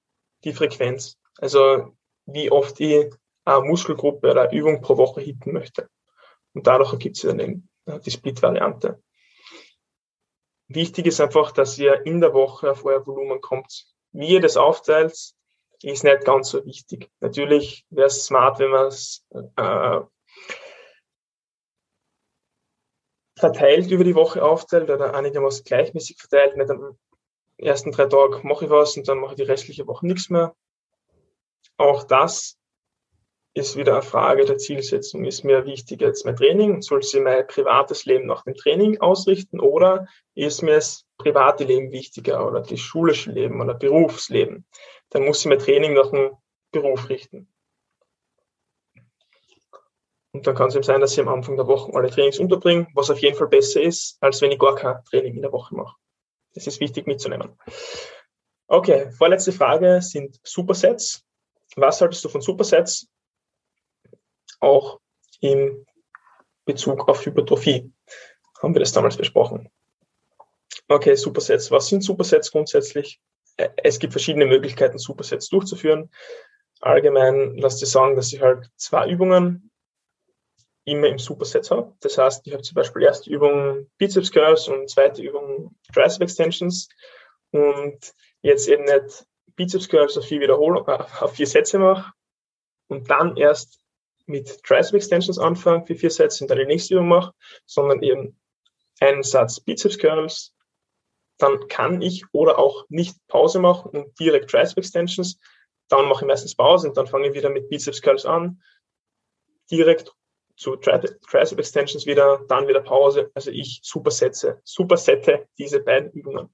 die Frequenz. Also wie oft ich eine Muskelgruppe oder eine Übung pro Woche hitten möchte. Und dadurch ergibt sich dann eben äh, die Split-Variante. Wichtig ist einfach, dass ihr in der Woche auf euer Volumen kommt. Wie ihr das aufteilt, ist nicht ganz so wichtig. Natürlich wäre es smart, wenn man es äh, verteilt über die Woche aufteilt oder einigermaßen gleichmäßig verteilt, nicht am ersten drei Tage mache ich was und dann mache ich die restliche Woche nichts mehr. Auch das ist wieder eine Frage der Zielsetzung. Ist mir wichtig jetzt mein Training? Soll sie mein privates Leben nach dem Training ausrichten oder ist mir das private Leben wichtiger oder das schulische Leben oder Berufsleben? Dann muss ich mein Training nach dem Beruf richten. Und dann kann es eben sein, dass ich am Anfang der Woche alle Trainings unterbringe, was auf jeden Fall besser ist, als wenn ich gar kein Training in der Woche mache. Das ist wichtig mitzunehmen. Okay, vorletzte Frage sind Supersets. Was haltest du von Supersets? auch im Bezug auf Hypertrophie haben wir das damals besprochen. Okay, Supersets. Was sind Supersets grundsätzlich? Äh, es gibt verschiedene Möglichkeiten, Supersets durchzuführen. Allgemein lasst ihr sagen, dass ich halt zwei Übungen immer im Superset habe. Das heißt, ich habe zum Beispiel erste Übung Bizeps Curls und zweite Übung Tricep Extensions und jetzt eben nicht Bizeps Curls auf vier Wiederholungen, äh, auf vier Sätze mache und dann erst mit Tricep Extensions anfange für vier Sätze und dann die nächste Übung mache, sondern eben einen Satz Bizeps Curls, dann kann ich oder auch nicht Pause machen und direkt Tricep Extensions. Dann mache ich meistens Pause und dann fange ich wieder mit Bizeps Curls an, direkt zu Tricep Extensions wieder, dann wieder Pause. Also ich supersetze, supersette diese beiden Übungen.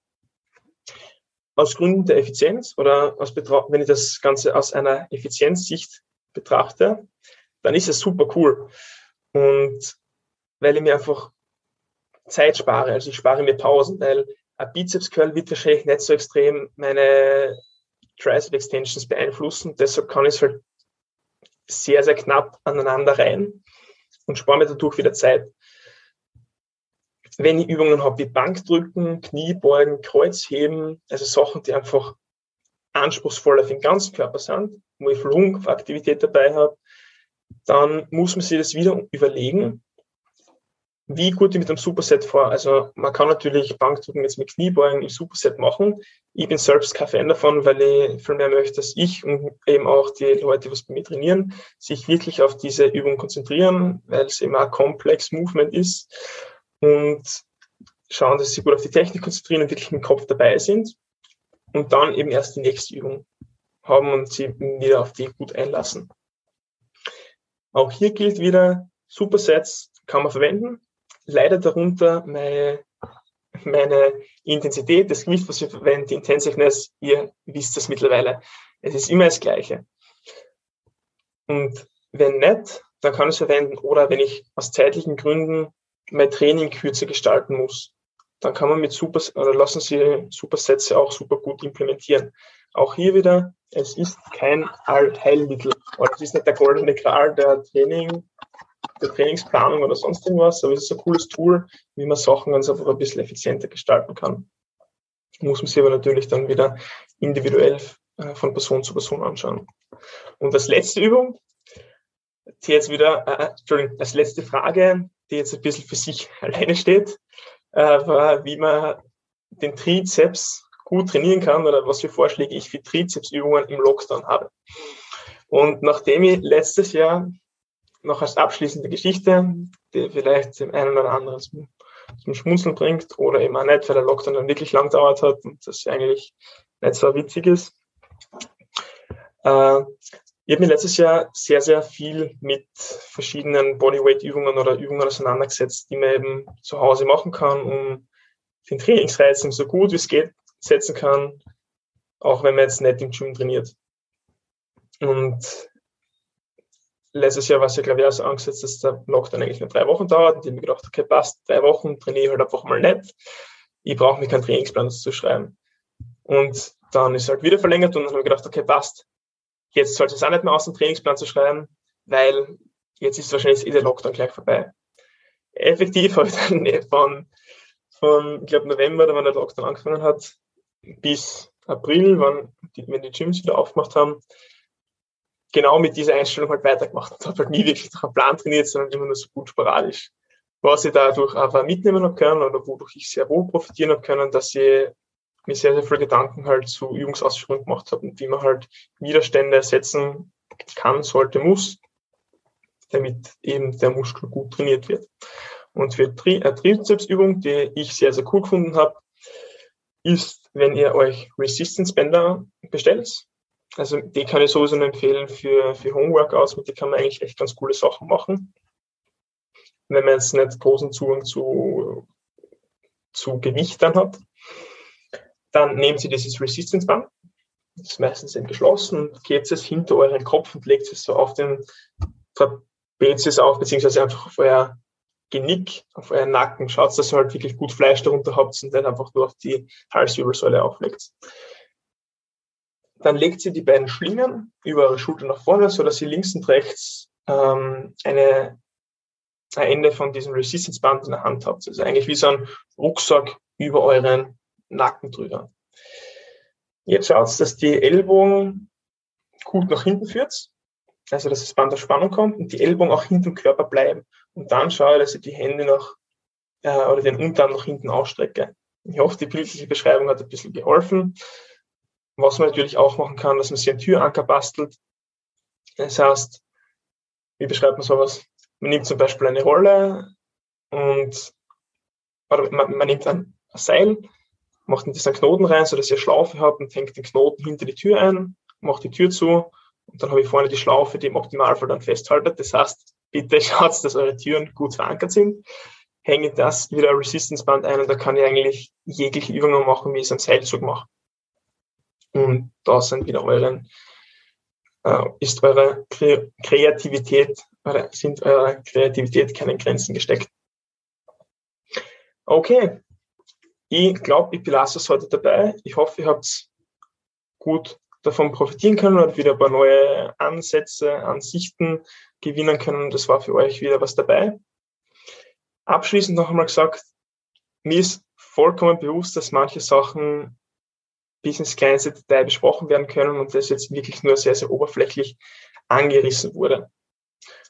Aus Gründen der Effizienz oder aus wenn ich das Ganze aus einer Effizienzsicht betrachte, dann ist es super cool. Und weil ich mir einfach Zeit spare, also ich spare mir Pausen, weil ein Bizeps Curl wird wahrscheinlich nicht so extrem meine Tricep Extensions beeinflussen. Deshalb kann ich es halt sehr, sehr knapp aneinander rein und spare mir dadurch wieder Zeit. Wenn ich Übungen habe wie Bankdrücken, Kniebeugen, Kreuzheben, also Sachen, die einfach anspruchsvoller für den ganzen Körper sind, wo ich Lungenaktivität dabei habe, dann muss man sich das wieder überlegen, wie gut ich mit dem Superset vor. Also man kann natürlich Bankdrücken jetzt mit Kniebeugen im Superset machen. Ich bin selbst kein Fan davon, weil ich viel mehr möchte, dass ich und eben auch die Leute, die was bei mir trainieren, sich wirklich auf diese Übung konzentrieren, weil es eben ein komplex Movement ist und schauen, dass sie gut auf die Technik konzentrieren und wirklich im Kopf dabei sind und dann eben erst die nächste Übung haben und sie wieder auf die gut einlassen. Auch hier gilt wieder, Supersets kann man verwenden, leider darunter meine, meine Intensität, das Gewicht, was ich verwende, die Intensiveness, ihr wisst das mittlerweile. Es ist immer das Gleiche. Und wenn nicht, dann kann ich es verwenden. Oder wenn ich aus zeitlichen Gründen mein Training kürzer gestalten muss, dann kann man mit Super, oder lassen Sie Supersätze auch super gut implementieren. Auch hier wieder, es ist kein Allheilmittel. Es ist nicht der goldene Gral der Training, der Trainingsplanung oder sonst irgendwas, aber es ist ein cooles Tool, wie man Sachen ganz einfach ein bisschen effizienter gestalten kann. Muss man sich aber natürlich dann wieder individuell äh, von Person zu Person anschauen. Und als letzte Übung, die jetzt wieder, äh, äh, Entschuldigung, als letzte Frage, die jetzt ein bisschen für sich alleine steht, äh, war, wie man den Trizeps gut trainieren kann oder was für Vorschläge ich für Trizepsübungen im Lockdown habe. Und nachdem ich letztes Jahr noch als abschließende Geschichte, die vielleicht dem einen oder anderen zum, zum Schmunzeln bringt oder eben auch nicht, weil der Lockdown dann wirklich lang dauert hat und das eigentlich nicht so witzig ist. Äh, ich habe mich letztes Jahr sehr, sehr viel mit verschiedenen Bodyweight-Übungen oder Übungen auseinandergesetzt, die man eben zu Hause machen kann, um den Trainingsreiz so gut wie es geht setzen kann, auch wenn man jetzt nicht im Gym trainiert. Und letztes Jahr war es ja, glaube ich, auch so angesetzt, dass der Lockdown eigentlich nur drei Wochen dauert. Und ich habe mir gedacht, okay, passt, drei Wochen trainiere ich halt einfach mal nicht. Ich brauche mir keinen Trainingsplan zu schreiben. Und dann ist es halt wieder verlängert und dann habe ich gedacht, okay, passt. Jetzt sollte es auch nicht mehr aus dem Trainingsplan zu schreiben, weil jetzt ist wahrscheinlich eh der Lockdown gleich vorbei. Effektiv habe ich dann von, von ich glaube, November, da wann der Lockdown angefangen hat, bis April, wann die, wenn die Gyms wieder aufgemacht haben, genau mit dieser Einstellung halt weitergemacht und habe halt nie wirklich nach einem Plan trainiert, sondern immer nur so gut sporadisch. Was ich dadurch aber mitnehmen habe können oder wodurch ich sehr wohl profitieren habe können, dass ich mir sehr, sehr viele Gedanken halt zu Übungsausführung gemacht habe und wie man halt Widerstände ersetzen kann, sollte, muss, damit eben der Muskel gut trainiert wird. Und für eine Trizepsübung, die ich sehr, sehr cool gefunden habe, ist, wenn ihr euch Resistance Bänder bestellt, also die kann ich sowieso nur empfehlen für, für Homeworkouts, mit denen kann man eigentlich echt ganz coole Sachen machen. Wenn man jetzt nicht großen Zugang zu, zu Gewicht dann hat, dann nehmen Sie dieses Resistance Band, das ist meistens eben geschlossen und gebt es hinter euren Kopf und legt es so auf den Trapezius auf, beziehungsweise einfach auf euer Genick, auf euren Nacken. Schaut, dass ihr halt wirklich gut Fleisch darunter habt und dann einfach nur auf die Halswirbelsäule auflegt. Dann legt sie die beiden Schlingen über eure Schulter nach vorne, so dass sie links und rechts ähm, eine, ein Ende von diesem Resistance Band in der Hand habt. Also eigentlich wie so ein Rucksack über euren Nacken drüber. Jetzt schaut dass die Ellbogen gut nach hinten führt, also dass das Band auf Spannung kommt und die Ellbogen auch hinter dem Körper bleiben. Und dann schaue dass ich die Hände noch äh, oder den Unterarm nach hinten ausstrecke. Ich hoffe, die bildliche Beschreibung hat ein bisschen geholfen. Was man natürlich auch machen kann, dass man sich einen Türanker bastelt. Das heißt, wie beschreibt man sowas? Man nimmt zum Beispiel eine Rolle und oder man, man nimmt ein, ein Seil, macht in diesen Knoten rein, sodass ihr Schlaufe habt und hängt den Knoten hinter die Tür ein, macht die Tür zu und dann habe ich vorne die Schlaufe, die im Optimalfall dann festhaltet. Das heißt, bitte schaut, dass eure Türen gut verankert sind. Hänge das wieder Resistance Band ein und da kann ich eigentlich jegliche Übungen machen, wie ich es am Seilzug mache. Und da sind wieder euren, äh, ist eure Kreativität, oder sind eure Kreativität keine Grenzen gesteckt. Okay, ich glaube, ich belasse es heute dabei. Ich hoffe, ihr habt gut davon profitieren können und wieder ein paar neue Ansätze, Ansichten gewinnen können. Das war für euch wieder was dabei. Abschließend noch einmal gesagt, mir ist vollkommen bewusst, dass manche Sachen bis ins kleinste Detail besprochen werden können und das jetzt wirklich nur sehr, sehr oberflächlich angerissen wurde.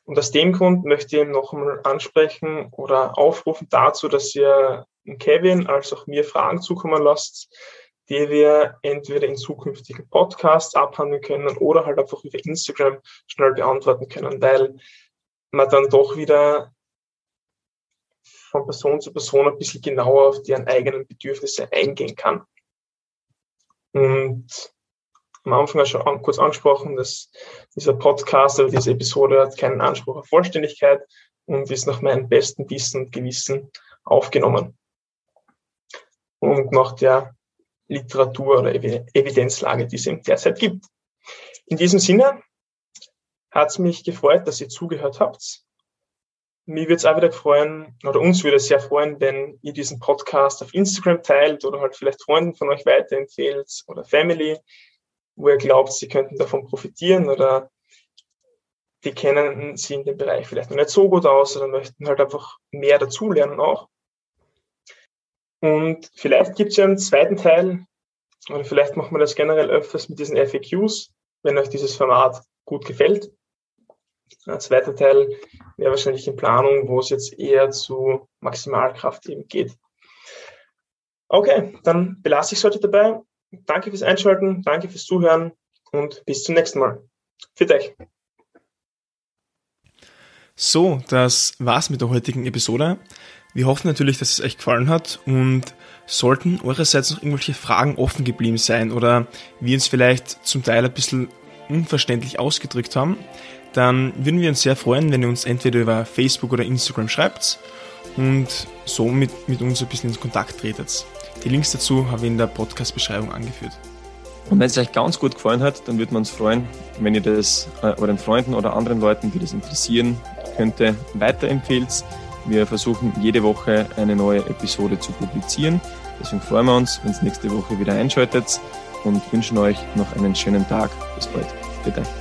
Und aus dem Grund möchte ich noch einmal ansprechen oder aufrufen dazu, dass ihr Kevin als auch mir Fragen zukommen lasst, die wir entweder in zukünftigen Podcasts abhandeln können oder halt einfach über Instagram schnell beantworten können, weil man dann doch wieder von Person zu Person ein bisschen genauer auf deren eigenen Bedürfnisse eingehen kann. Und am Anfang schon kurz angesprochen, dass dieser Podcast oder diese Episode hat keinen Anspruch auf Vollständigkeit und ist nach meinem besten Wissen und Gewissen aufgenommen. Und nach der Literatur oder Evidenzlage, die es derzeit gibt. In diesem Sinne hat es mich gefreut, dass ihr zugehört habt. Mir würde es auch wieder freuen, oder uns würde es sehr freuen, wenn ihr diesen Podcast auf Instagram teilt oder halt vielleicht Freunden von euch weiterempfehlt oder Family, wo ihr glaubt, sie könnten davon profitieren oder die kennen sie in dem Bereich vielleicht noch nicht so gut aus oder möchten halt einfach mehr dazulernen auch. Und vielleicht gibt es ja einen zweiten Teil, oder vielleicht machen wir das generell öfters mit diesen FAQs, wenn euch dieses Format gut gefällt. Zweiter Teil wäre wahrscheinlich in Planung, wo es jetzt eher zu Maximalkraft eben geht. Okay, dann belasse ich es heute dabei. Danke fürs Einschalten, danke fürs Zuhören und bis zum nächsten Mal. Für euch. So, das war's mit der heutigen Episode. Wir hoffen natürlich, dass es euch gefallen hat und sollten eurerseits noch irgendwelche Fragen offen geblieben sein oder wir uns vielleicht zum Teil ein bisschen unverständlich ausgedrückt haben, dann würden wir uns sehr freuen, wenn ihr uns entweder über Facebook oder Instagram schreibt und somit mit uns ein bisschen in Kontakt tretet. Die Links dazu habe ich in der Podcast-Beschreibung angeführt. Und wenn es euch ganz gut gefallen hat, dann würden wir uns freuen, wenn ihr das äh, euren Freunden oder anderen Leuten, die das interessieren könnte, weiterempfehlt. Wir versuchen jede Woche eine neue Episode zu publizieren. Deswegen freuen wir uns, wenn ihr nächste Woche wieder einschaltet und wünschen euch noch einen schönen Tag. Bis bald. Bitte.